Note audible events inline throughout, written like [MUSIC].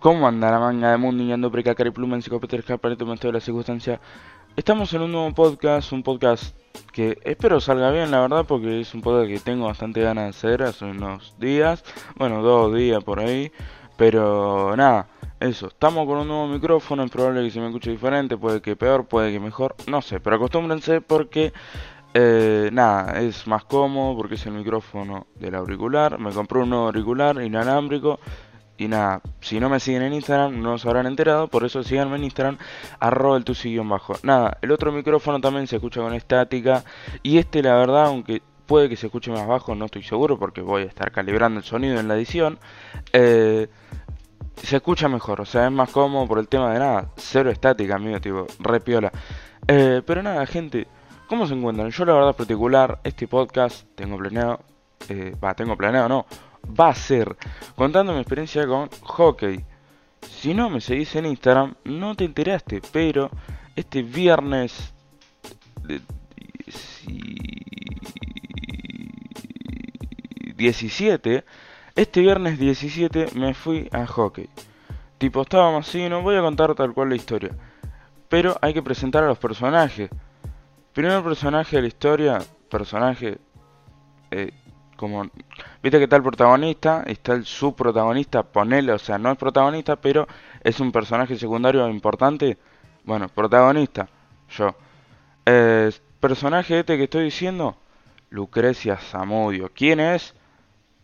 ¿Cómo anda la manga de mundo niñando precacar y pluma enciclopedia escapar de la circunstancia? Estamos en un nuevo podcast, un podcast que espero salga bien, la verdad, porque es un podcast que tengo bastante ganas de hacer hace unos días, bueno, dos días por ahí, pero nada, eso, estamos con un nuevo micrófono, es probable que se me escuche diferente, puede que peor, puede que mejor, no sé, pero acostúmbrense porque eh, nada, es más cómodo porque es el micrófono del auricular. Me compré un nuevo auricular inalámbrico. Y nada, si no me siguen en Instagram no se habrán enterado, por eso síganme en Instagram, arroba el bajo. Nada, el otro micrófono también se escucha con estática. Y este la verdad, aunque puede que se escuche más bajo, no estoy seguro porque voy a estar calibrando el sonido en la edición. Eh, se escucha mejor, o sea, es más cómodo por el tema de nada, cero estática, amigo, tipo, re piola. Eh, pero nada, gente, ¿Cómo se encuentran? Yo la verdad particular, este podcast tengo planeado, eh, va, tengo planeado, no, va a ser contando mi experiencia con hockey. Si no me seguís en Instagram, no te enteraste, pero este viernes... 17, este viernes 17 me fui a hockey. Tipo, estábamos así, no voy a contar tal cual la historia. Pero hay que presentar a los personajes. Primer personaje de la historia, personaje eh, como... Viste que está el protagonista, está el subprotagonista, ponele, o sea, no es protagonista, pero es un personaje secundario importante. Bueno, protagonista, yo. Eh, personaje este que estoy diciendo, Lucrecia Zamudio. ¿Quién es?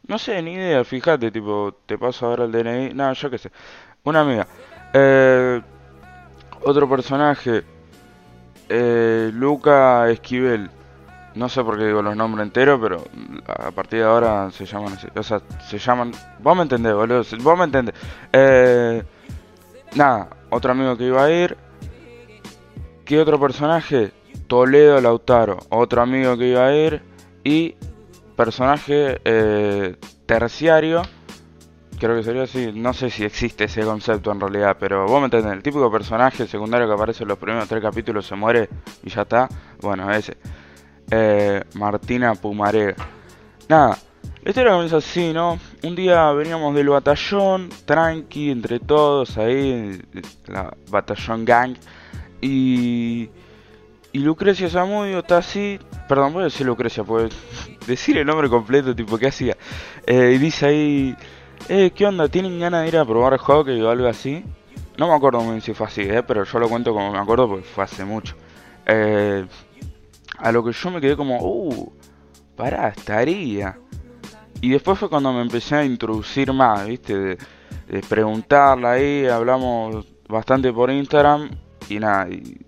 No sé, ni idea, fíjate, tipo, te paso ahora el DNI. No, yo qué sé. Una amiga. Eh, otro personaje, eh, Luca Esquivel. No sé por qué digo los nombres enteros, pero a partir de ahora se llaman así. O sea, se llaman. Vos me entendés, boludo. Vos me entendés. Eh, nada, otro amigo que iba a ir. ¿Qué otro personaje? Toledo Lautaro. Otro amigo que iba a ir. Y personaje eh, terciario creo que sería así. No sé si existe ese concepto en realidad, pero vos me entendés. El típico personaje secundario que aparece en los primeros tres capítulos se muere y ya está. Bueno, ese. Eh, Martina Pumaré. Nada, la historia comienza así, ¿no? Un día veníamos del batallón, tranqui, entre todos, ahí, la batallón gang. Y. Y Lucrecia Zamudio está así. Perdón, voy a decir Lucrecia, pues [LAUGHS] decir el nombre completo, tipo, ¿qué hacía? Eh, y dice ahí eh, ¿qué onda? ¿Tienen ganas de ir a probar hockey o algo así? No me acuerdo muy bien si fue así, eh, pero yo lo cuento como me acuerdo porque fue hace mucho. Eh, a lo que yo me quedé como, uh, pará, estaría. Y después fue cuando me empecé a introducir más, ¿viste? De, preguntarla ahí, hablamos bastante por Instagram y nada, y,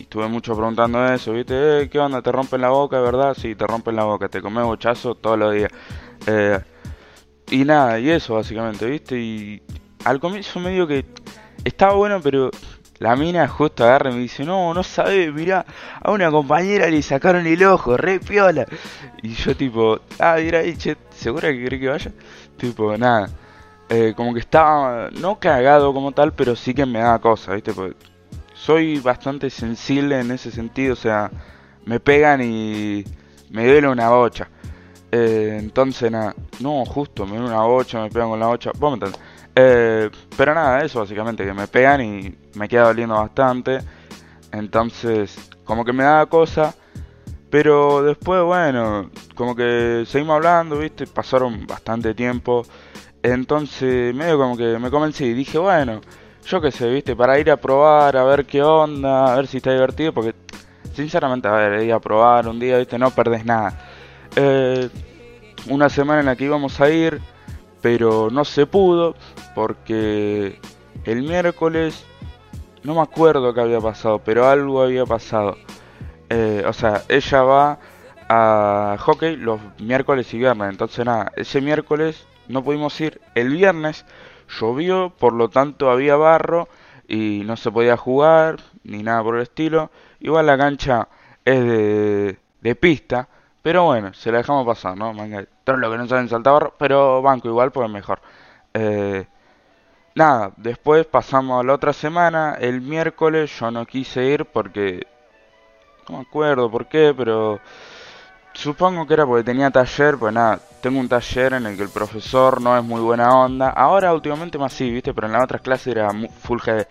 estuve mucho preguntando eso, ¿viste? Eh, ¿Qué onda? ¿Te rompen la boca, verdad? Sí, te rompen la boca, te comes bochazo todos los días. Eh, y nada, y eso básicamente, ¿viste? Y al comienzo medio que estaba bueno, pero la mina justo agarra y me dice, no, no sabe, mirá, a una compañera le sacaron el ojo, re piola. Y yo tipo, ah, mira che, ¿segura que cree que vaya? Tipo, nada. Eh, como que estaba, no cagado como tal, pero sí que me da cosa, ¿viste? Porque soy bastante sensible en ese sentido, o sea, me pegan y me duele una bocha. Eh, entonces, nada, no, justo, me ven una bocha, me pegan con la bocha, vos me eh, pero nada, eso básicamente, que me pegan y me queda doliendo bastante. Entonces, como que me da cosa. Pero después, bueno, como que seguimos hablando, ¿viste? Pasaron bastante tiempo. Entonces, medio como que me convencí dije, bueno, yo qué sé, ¿viste? Para ir a probar, a ver qué onda, a ver si está divertido. Porque, sinceramente, a ver, ir a probar un día, ¿viste? No perdés nada. Eh, una semana en la que íbamos a ir, pero no se pudo porque el miércoles, no me acuerdo qué había pasado, pero algo había pasado. Eh, o sea, ella va a hockey los miércoles y viernes, entonces nada, ese miércoles no pudimos ir. El viernes llovió, por lo tanto había barro y no se podía jugar ni nada por el estilo. Igual la cancha es de, pista, pero bueno, se la dejamos pasar, ¿no? Manga, todos lo que no saben saltar, pero banco igual, pues mejor. Eh, nada, después pasamos a la otra semana, el miércoles yo no quise ir porque... No me acuerdo por qué, pero... supongo que era porque tenía taller, pues nada, tengo un taller en el que el profesor no es muy buena onda. Ahora últimamente más sí, viste, pero en las otras clases era full GD.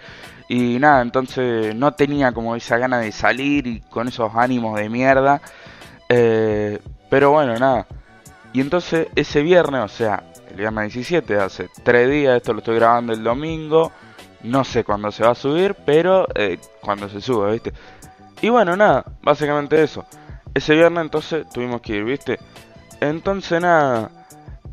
Y nada, entonces no tenía como esa gana de salir y con esos ánimos de mierda. Eh, pero bueno, nada. Y entonces ese viernes, o sea, el viernes 17, hace tres días, esto lo estoy grabando el domingo. No sé cuándo se va a subir, pero eh, cuando se suba, ¿viste? Y bueno, nada, básicamente eso. Ese viernes entonces tuvimos que ir, ¿viste? Entonces nada,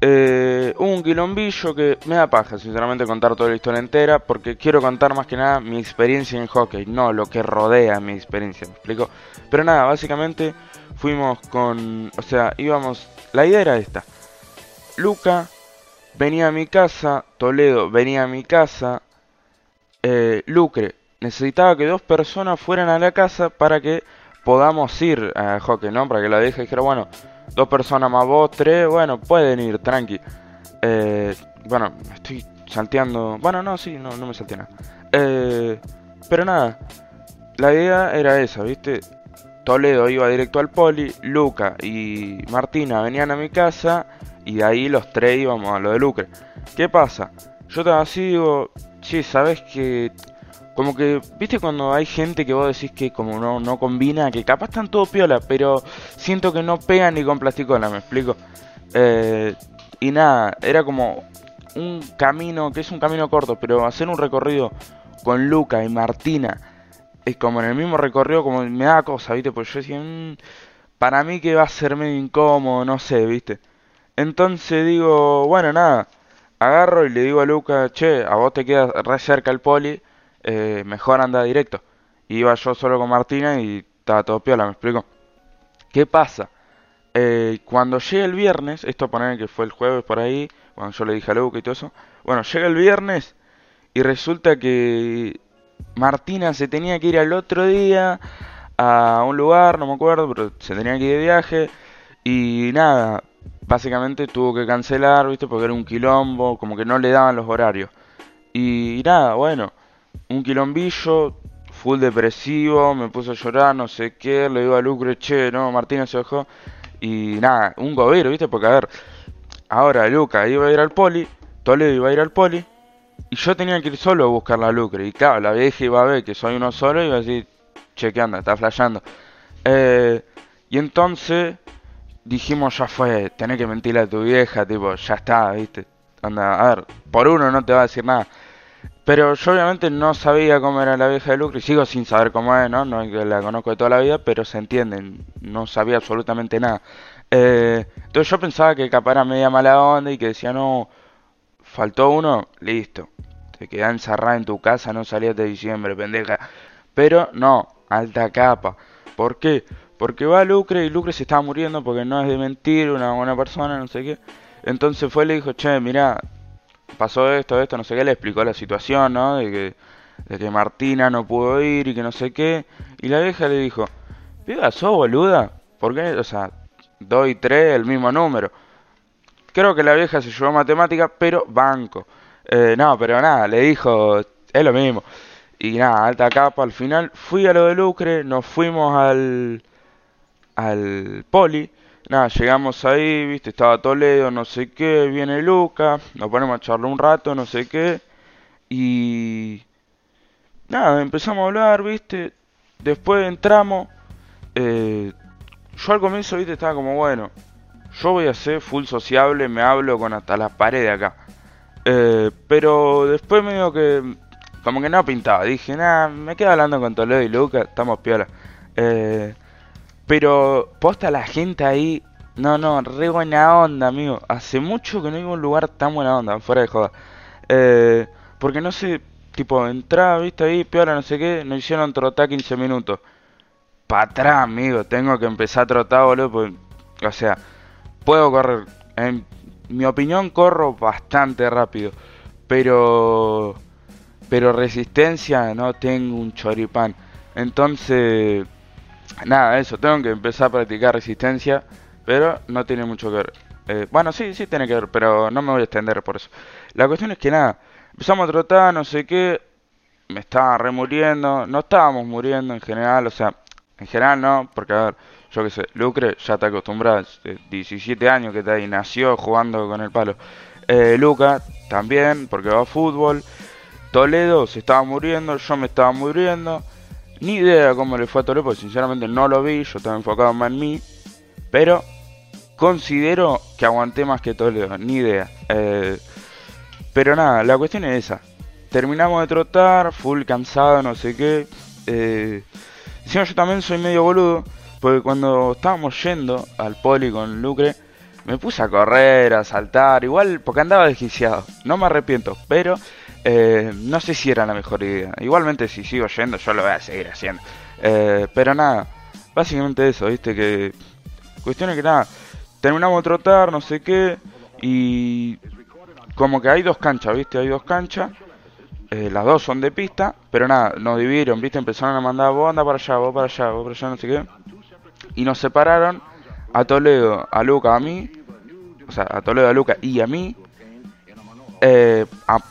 eh, un quilombillo que me da paja, sinceramente, contar toda la historia entera, porque quiero contar más que nada mi experiencia en hockey, no lo que rodea mi experiencia, ¿me explico? Pero nada, básicamente fuimos con, o sea, íbamos, la idea era esta. Luca venía a mi casa, Toledo venía a mi casa, eh, Lucre necesitaba que dos personas fueran a la casa para que podamos ir a hockey, ¿no? Para que la deje dijera, bueno, dos personas más vos, tres, bueno, pueden ir, tranqui. Eh, bueno, estoy salteando. Bueno, no, sí, no, no me salteé nada. Eh, pero nada, la idea era esa, ¿viste? Toledo iba directo al poli, Luca y Martina venían a mi casa y de ahí los tres íbamos a lo de Lucre. ¿Qué pasa? Yo estaba así, digo, sí, sabes que como que, viste cuando hay gente que vos decís que como no, no combina, que capaz están todo piola, pero siento que no pegan ni con plasticola, me explico. Eh, y nada, era como un camino, que es un camino corto, pero hacer un recorrido con Luca y Martina, es como en el mismo recorrido, como me da cosa, viste, pues yo decía, mm, para mí que va a ser medio incómodo, no sé, viste. Entonces digo, bueno, nada, agarro y le digo a Luca, che, a vos te queda re cerca el poli eh, mejor anda directo. Iba yo solo con Martina y estaba todo piola, me explico. ¿Qué pasa? Eh, cuando llega el viernes, esto poner que fue el jueves por ahí, cuando yo le dije a Luca y todo eso. Bueno, llega el viernes y resulta que Martina se tenía que ir al otro día a un lugar, no me acuerdo, pero se tenía que ir de viaje. Y nada, básicamente tuvo que cancelar, ¿viste? Porque era un quilombo, como que no le daban los horarios. Y nada, bueno, un quilombillo, full depresivo, me puso a llorar, no sé qué, le digo a Lucre, che, no, Martínez se dejó. Y nada, un gobierno, ¿viste? Porque a ver, ahora Luca iba a ir al poli, Toledo iba a ir al poli, y yo tenía que ir solo a buscar la Lucre. Y claro, la vieja iba a ver que soy uno solo y iba a decir, che, ¿qué anda? Está flasheando. Eh, y entonces dijimos, ya fue, tenés que mentirle a tu vieja, tipo, ya está, ¿viste? Anda, a ver, por uno no te va a decir nada. Pero yo obviamente no sabía cómo era la vieja de Lucre sigo sin saber cómo es, ¿no? No es que la conozco de toda la vida, pero se entienden, no sabía absolutamente nada. Eh, entonces yo pensaba que capaz era media mala onda y que decía, no, faltó uno, listo, te quedás encerrada en tu casa, no salías de diciembre, pendeja. Pero no, alta capa. ¿Por qué? Porque va Lucre y Lucre se estaba muriendo porque no es de mentir, una buena persona, no sé qué. Entonces fue y le dijo, che, mira, pasó esto, esto, no sé qué, le explicó la situación, ¿no? De que, de que Martina no pudo ir y que no sé qué. Y la vieja le dijo, piba, sos boluda, ¿por qué? O sea, 2 y 3, el mismo número. Creo que la vieja se llevó matemática, pero banco. Eh, no, pero nada, le dijo, es lo mismo. Y nada, alta capa, al final fui a lo de Lucre, nos fuimos al, al poli nada, llegamos ahí, viste, estaba Toledo, no sé qué, viene Luca, nos ponemos a charlar un rato, no sé qué, y nada, empezamos a hablar, viste, después entramos, eh, yo al comienzo, viste, estaba como, bueno, yo voy a ser full sociable, me hablo con hasta las paredes acá, eh, pero después me digo que, como que no pintaba, dije, nada, me quedo hablando con Toledo y Luca, estamos piola. Eh, pero posta la gente ahí. No, no, re buena onda, amigo. Hace mucho que no hay un lugar tan buena onda, fuera de joda. Eh, porque no sé, tipo, entraba, viste ahí, peor, no sé qué, nos hicieron trotar 15 minutos. Pa' atrás, amigo, tengo que empezar a trotar, boludo. Pues, o sea, puedo correr. En mi opinión, corro bastante rápido. Pero. Pero resistencia no tengo un choripán. Entonces nada, eso, tengo que empezar a practicar resistencia, pero no tiene mucho que ver. Eh, bueno, sí, sí tiene que ver, pero no me voy a extender por eso. La cuestión es que nada, empezamos a trotar, no sé qué, me estaba remuriendo, no estábamos muriendo en general, o sea, en general no, porque a ver, yo qué sé, Lucre ya está acostumbrado, 17 años que está ahí, nació jugando con el palo. Eh, Luca también, porque va a fútbol. Toledo se estaba muriendo, yo me estaba muriendo. Ni idea cómo le fue a Toledo, porque sinceramente no lo vi, yo estaba enfocado más en mí. Pero considero que aguanté más que Toledo, ni idea. Eh, pero nada, la cuestión es esa. Terminamos de trotar, full cansado, no sé qué. Eh, encima yo también soy medio boludo, porque cuando estábamos yendo al poli con Lucre, me puse a correr, a saltar, igual porque andaba desquiciado. No me arrepiento, pero eh, no sé si era la mejor idea. Igualmente si sigo yendo yo lo voy a seguir haciendo. Eh, pero nada, básicamente eso, viste que... Cuestión es que nada, terminamos de trotar, no sé qué, y como que hay dos canchas, viste, hay dos canchas. Eh, las dos son de pista, pero nada, nos dividieron, viste, empezaron a mandar vos anda para allá, vos para allá, vos para allá, no sé qué. Y nos separaron a Toledo, a Luca, a mí, o sea, a Toledo, a Luca y a mí, eh,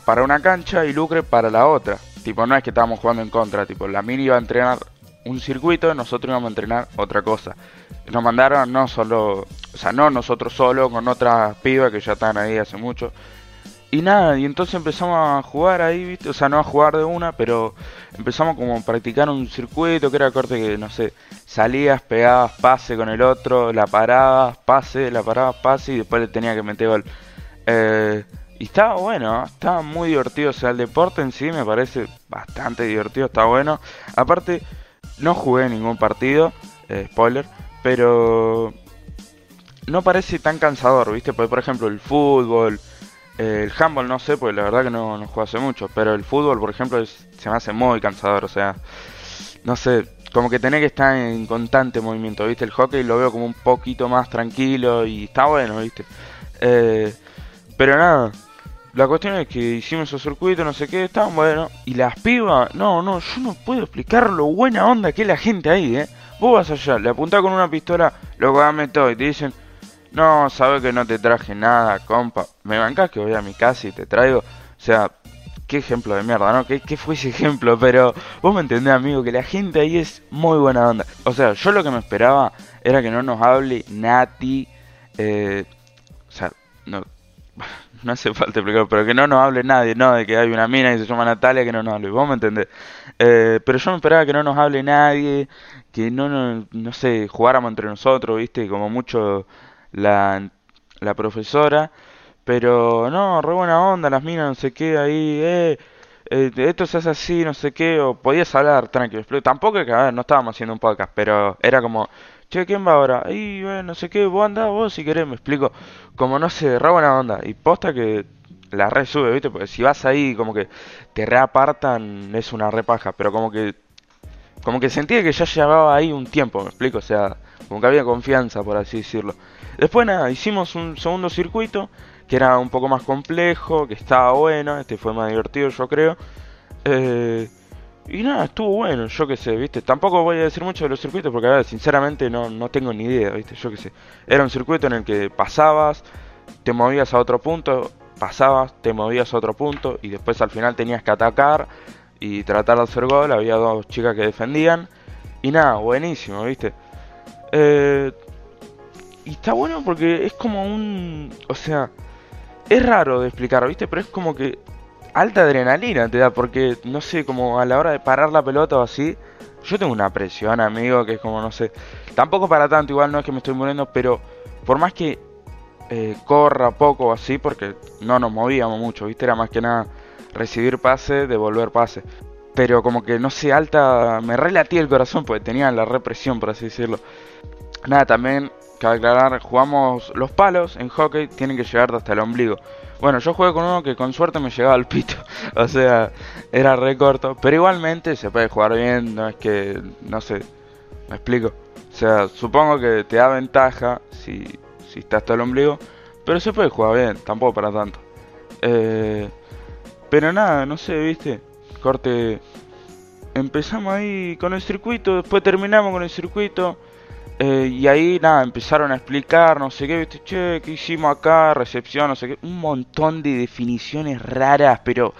para una cancha y Lucre para la otra. Tipo, no es que estábamos jugando en contra, tipo, la mini iba a entrenar un circuito, nosotros íbamos a entrenar otra cosa. Nos mandaron no solo, o sea, no nosotros solo, con otras pibas que ya están ahí hace mucho. Y nada, y entonces empezamos a jugar ahí, ¿viste? O sea, no a jugar de una, pero empezamos como a practicar un circuito que era corte que, no sé, salías, pegabas pase con el otro, la parabas, pase, la parabas, pase y después le tenía que meter gol. Eh, y estaba bueno, estaba muy divertido. O sea, el deporte en sí me parece bastante divertido, está bueno. Aparte, no jugué ningún partido, eh, spoiler, pero no parece tan cansador, ¿viste? Porque, por ejemplo, el fútbol, eh, el handball, no sé, porque la verdad que no, no juego hace mucho, pero el fútbol, por ejemplo, se me hace muy cansador, o sea, no sé, como que tenés que estar en constante movimiento, ¿viste? El hockey lo veo como un poquito más tranquilo y está bueno, ¿viste? Eh, pero nada, la cuestión es que hicimos esos circuitos, no sé qué, estaban buenos. Y las pibas, no, no, yo no puedo explicar lo buena onda que es la gente ahí, ¿eh? Vos vas allá, le apuntás con una pistola, lo dame todo y te dicen, no, sabes que no te traje nada, compa. Me bancás que voy a mi casa y te traigo. O sea, qué ejemplo de mierda, ¿no? ¿Qué, qué fue ese ejemplo? Pero vos me entendés, amigo, que la gente ahí es muy buena onda. O sea, yo lo que me esperaba era que no nos hable Nati. Eh, o sea, no, no hace falta explicar, pero que no nos hable nadie, ¿no? De que hay una mina que se llama Natalia que no nos hable, vos me entendés. Eh, pero yo me esperaba que no nos hable nadie, que no, no, no sé, jugáramos entre nosotros, ¿viste? Como mucho la, la profesora. Pero no, re buena onda, las minas, no sé qué, ahí, eh, eh esto se hace así, no sé qué, o podías hablar tranquilo. Tampoco que, a ver, no estábamos haciendo un podcast, pero era como, che, ¿quién va ahora? Y bueno, no sé qué, vos andás, vos si querés, me explico. Como no sé, re buena onda. Y posta que la re sube, ¿viste? Porque si vas ahí, como que te reapartan, es una repaja. Pero como que, como que sentía que ya llevaba ahí un tiempo, me explico. O sea, como que había confianza, por así decirlo. Después nada, hicimos un segundo circuito, que era un poco más complejo, que estaba bueno. Este fue más divertido, yo creo. Eh, y nada, estuvo bueno, yo qué sé, ¿viste? Tampoco voy a decir mucho de los circuitos porque, a ver, sinceramente no, no tengo ni idea, ¿viste? Yo qué sé. Era un circuito en el que pasabas, te movías a otro punto, pasabas, te movías a otro punto y después al final tenías que atacar y tratar de hacer gol. Había dos chicas que defendían y nada, buenísimo, ¿viste? Eh, y está bueno porque es como un... O sea, es raro de explicar, ¿viste? Pero es como que alta adrenalina te da, porque no sé, como a la hora de parar la pelota o así, yo tengo una presión, amigo, que es como, no sé, tampoco para tanto, igual no es que me estoy muriendo, pero por más que eh, corra poco o así, porque no nos movíamos mucho, ¿viste? Era más que nada recibir pase, devolver pase. Pero como que, no sé, alta, me relatía el corazón, porque tenía la represión, por así decirlo. Nada, también, cabe aclarar, jugamos los palos en hockey, tienen que llegar hasta el ombligo. Bueno, yo jugué con uno que con suerte me llegaba al pito. [LAUGHS] o sea, era re corto. Pero igualmente se puede jugar bien, no es que, no sé, me explico. O sea, supongo que te da ventaja si, si está hasta el ombligo. Pero se puede jugar bien, tampoco para tanto. Eh, pero nada, no sé, viste. Corte. Empezamos ahí con el circuito, después terminamos con el circuito. Eh, y ahí nada, empezaron a explicar, no sé qué, ¿viste? che, ¿qué hicimos acá? Recepción, no sé qué, un montón de definiciones raras, pero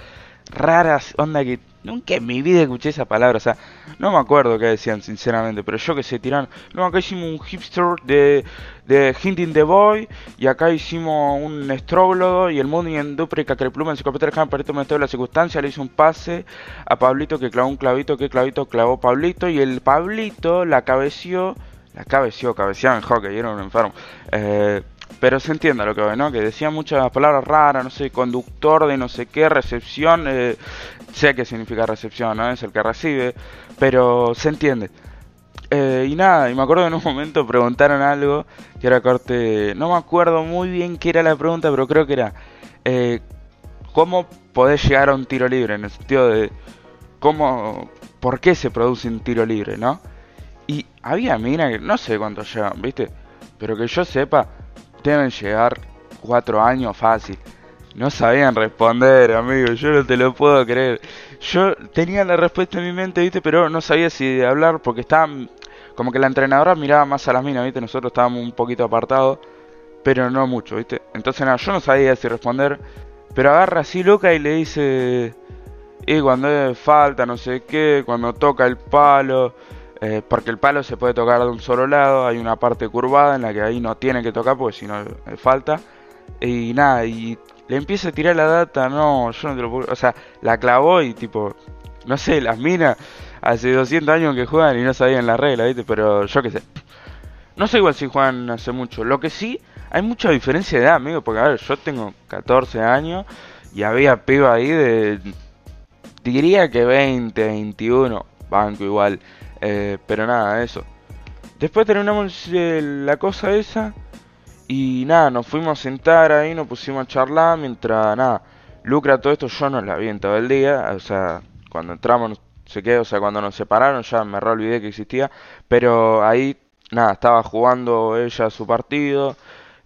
raras, onda que nunca en mi vida escuché esa palabra, o sea, no me acuerdo qué decían sinceramente, pero yo que sé, tiraron, no, acá hicimos un hipster de, de Hinting the Boy, y acá hicimos un estróglodo, y el mundo y en duplica que el pluma en su esto me de la circunstancia, le hizo un pase a Pablito que clavó un clavito, que clavito clavó Pablito, y el Pablito la cabeció, la cabeció, cabeceaba en hockey, era un enfermo, eh, pero se entiende lo que ve, ¿no? Que decía muchas palabras raras, no sé, conductor de no sé qué, recepción, eh, sé qué significa recepción, ¿no? Es el que recibe, pero se entiende. Eh, y nada, y me acuerdo en un momento preguntaron algo que era corte, no me acuerdo muy bien qué era la pregunta, pero creo que era, ¿cómo podés llegar a un tiro libre? En el sentido de, ¿cómo, por qué se produce un tiro libre, ¿no? Y había mina que no sé cuántos llevan, ¿viste? Pero que yo sepa, deben llegar cuatro años fácil. No sabían responder, amigo, yo no te lo puedo creer. Yo tenía la respuesta en mi mente, ¿viste? Pero no sabía si hablar porque estaban... Como que la entrenadora miraba más a las minas, ¿viste? Nosotros estábamos un poquito apartados, pero no mucho, ¿viste? Entonces nada, yo no sabía si responder. Pero agarra así loca y le dice... Y cuando falta, no sé qué, cuando toca el palo... Eh, porque el palo se puede tocar de un solo lado, hay una parte curvada en la que ahí no tiene que tocar porque si no eh, falta. Y nada, y le empieza a tirar la data, no, yo no te lo puedo... O sea, la clavó y tipo, no sé, las minas hace 200 años que juegan y no sabían la regla, ¿viste? Pero yo qué sé. No sé igual si juegan hace mucho. Lo que sí, hay mucha diferencia de edad, amigo, porque a ver, yo tengo 14 años y había piba ahí de... Diría que 20, 21, banco igual. Eh, pero nada, eso. Después terminamos eh, la cosa esa. Y nada, nos fuimos a sentar ahí, nos pusimos a charlar mientras nada. Lucra todo esto yo no la vi en todo el día. O sea, cuando entramos, se quedó, o sea, cuando nos separaron ya me olvidé que existía. Pero ahí, nada, estaba jugando ella su partido.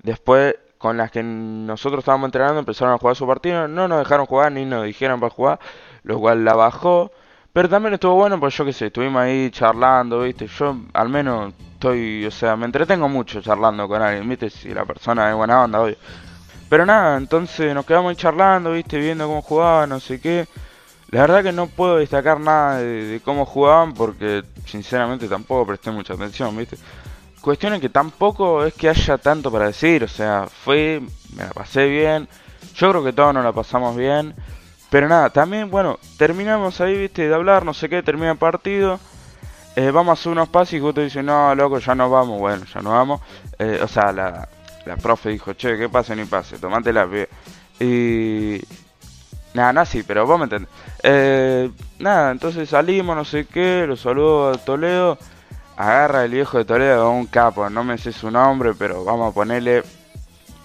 Después, con las que nosotros estábamos entrenando, empezaron a jugar su partido. No nos dejaron jugar ni nos dijeron para jugar. Lo cual la bajó. Pero también estuvo bueno, pues yo qué sé, estuvimos ahí charlando, ¿viste? Yo al menos estoy, o sea, me entretengo mucho charlando con alguien, ¿viste? Si la persona es buena onda, obvio. Pero nada, entonces nos quedamos ahí charlando, ¿viste? Viendo cómo jugaban, no sé qué. La verdad que no puedo destacar nada de, cómo jugaban porque sinceramente tampoco presté mucha atención, ¿viste? Cuestión es que tampoco es que haya tanto para decir, o sea, fue, me la pasé bien. Yo creo que todos nos la pasamos bien. Pero nada, también, bueno, terminamos ahí, viste, de hablar, no sé qué, termina el partido. Eh, vamos a hacer unos pasos y justo dice, no, loco, ya no vamos. Bueno, ya no vamos. Eh, o sea, la, la profe dijo, che, que pase ni pase, tomate la pie. Y... Nada, nada, sí, pero vos me entendés. Eh, nada, entonces salimos, no sé qué, lo saludo a Toledo. Agarra el viejo de Toledo un capo, no me sé su nombre, pero vamos a ponerle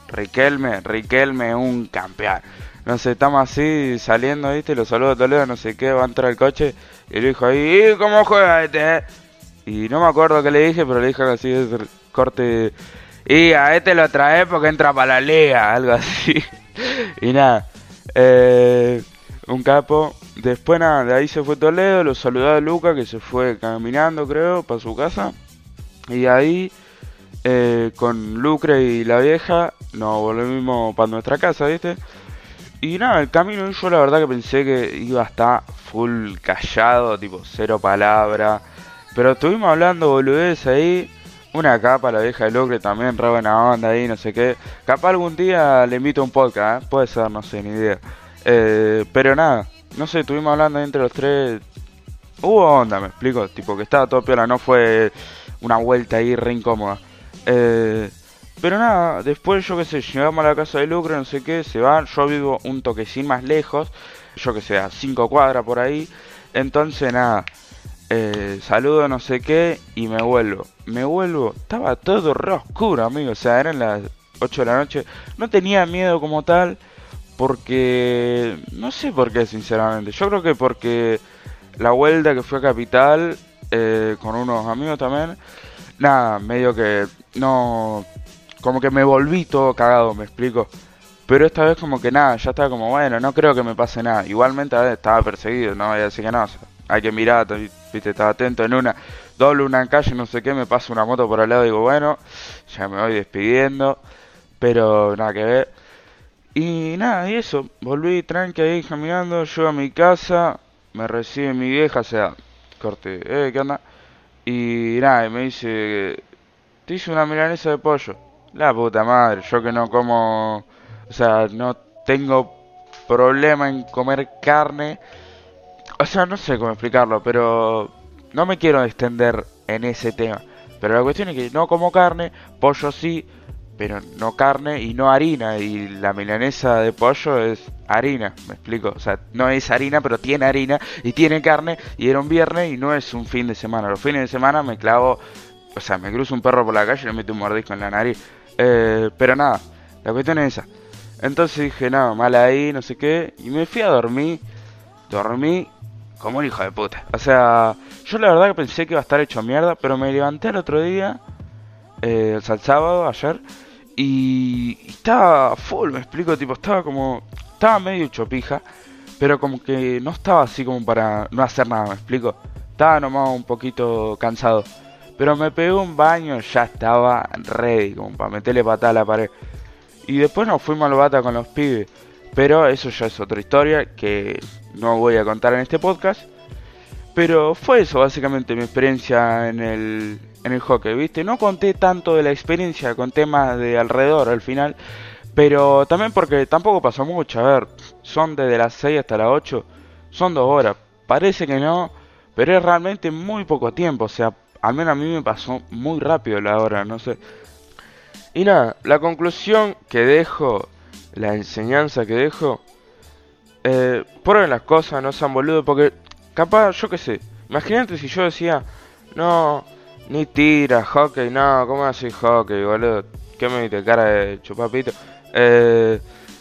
Riquelme, Riquelme un campeón no sé, estamos así saliendo, ¿viste? Lo saludo a Toledo, no sé qué, va a entrar el coche y le dijo ahí, ¿y cómo juega este? Eh?". Y no me acuerdo qué le dije, pero le dije así, de corte, y a este lo trae porque entra para la liga, [LAUGHS] algo así. [LAUGHS] y nada, eh, un capo. Después nada, de ahí se fue Toledo, lo saludó a Luca que se fue caminando, creo, para su casa. Y ahí, eh, con Lucre y la vieja, nos volvimos para nuestra casa, ¿viste? Y nada, el camino yo la verdad que pensé que iba a estar full callado, tipo cero palabra. Pero estuvimos hablando boludez ahí. Una capa, la vieja de Lucre también, re buena onda ahí, no sé qué. Capaz algún día le invito un podcast, ¿eh? puede ser, no sé, ni idea. Eh, pero nada, no sé, estuvimos hablando entre los tres. Hubo onda, me explico, tipo que estaba todo piola, no fue una vuelta ahí re incómoda. Eh, pero nada, después yo qué sé, llegamos a la casa de Lucre, no sé qué, se van, yo vivo un toquecín más lejos, yo que sé, a 5 cuadras por ahí, entonces nada, eh, saludo no sé qué y me vuelvo. Me vuelvo, estaba todo re oscuro, amigo, o sea, eran las 8 de la noche, no tenía miedo como tal, porque, no sé por qué sinceramente, yo creo que porque la vuelta que fue a Capital, eh, con unos amigos también, nada, medio que no como que me volví todo cagado, me explico. Pero esta vez como que nada, ya estaba como, bueno, no creo que me pase nada. Igualmente estaba perseguido, no voy a que no, hay que mirar, viste, estaba atento en una, doble una calle, no sé qué, me pasa una moto por al lado, digo, bueno, ya me voy despidiendo, pero nada que ver. Y nada, y eso, volví tranqui ahí caminando, yo a mi casa, me recibe mi vieja, o sea, corte, eh, ¿qué onda? Y nada, y me dice, te hice una milanesa de pollo. La puta madre, yo que no como, o sea, no tengo problema en comer carne. O sea, no sé cómo explicarlo, pero no me quiero extender en ese tema. Pero la cuestión es que no como carne, pollo sí, pero no carne y no harina. Y la milanesa de pollo es harina, me explico. O sea, no es harina, pero tiene harina y tiene carne. Y era un viernes y no es un fin de semana. Los fines de semana me clavo, o sea, me cruzo un perro por la calle y le meto un mordisco en la nariz. Eh, pero nada, la cuestión es esa. Entonces dije, no, mal ahí, no sé qué. Y me fui a dormir. Dormí como un hijo de puta. O sea, yo la verdad que pensé que iba a estar hecho mierda, pero me levanté el otro día, eh, el sábado, ayer, y, estaba full, me explico, tipo, estaba como, estaba medio chopija, pero como que no estaba así como para no hacer nada, me explico. Estaba nomás un poquito cansado. Pero me pegué un baño, ya estaba ready, como para meterle patada a la pared. Y después nos fuimos al bata con los pibes. Pero eso ya es otra historia que no voy a contar en este podcast. Pero fue eso básicamente mi experiencia en el, en el hockey, ¿viste? No conté tanto de la experiencia, conté más de alrededor al final. Pero también porque tampoco pasó mucho. A ver, son desde las 6 hasta las 8. Son dos horas. Parece que no, pero es realmente muy poco tiempo. O sea, al menos a mí me pasó muy rápido la hora, no sé. Y nada, la conclusión que dejo, la enseñanza que dejo, eh, prueben las cosas, no sean boludos, porque capaz, yo qué sé, imagínate si yo decía, no, ni tira, hockey, no, ¿cómo así hockey, boludo? ¿Qué me viste, cara de chupapito? Eh,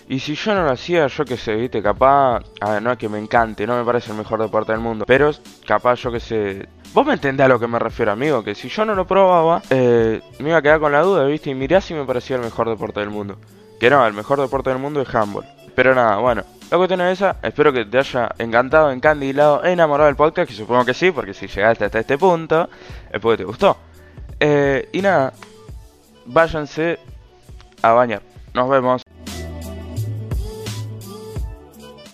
y si yo no lo hacía, yo qué sé, viste, capaz, a ver, no es que me encante, no me parece el mejor deporte del mundo, pero capaz, yo qué sé, vos me entendés a lo que me refiero, amigo, que si yo no lo probaba, eh, me iba a quedar con la duda, viste, y mirá si me parecía el mejor deporte del mundo. Que no, el mejor deporte del mundo es handball. Pero nada, bueno, la cuestión es esa, espero que te haya encantado, encandilado, enamorado del podcast, que supongo que sí, porque si llegaste hasta este punto, es porque te gustó. Eh, y nada, váyanse a bañar. Nos vemos.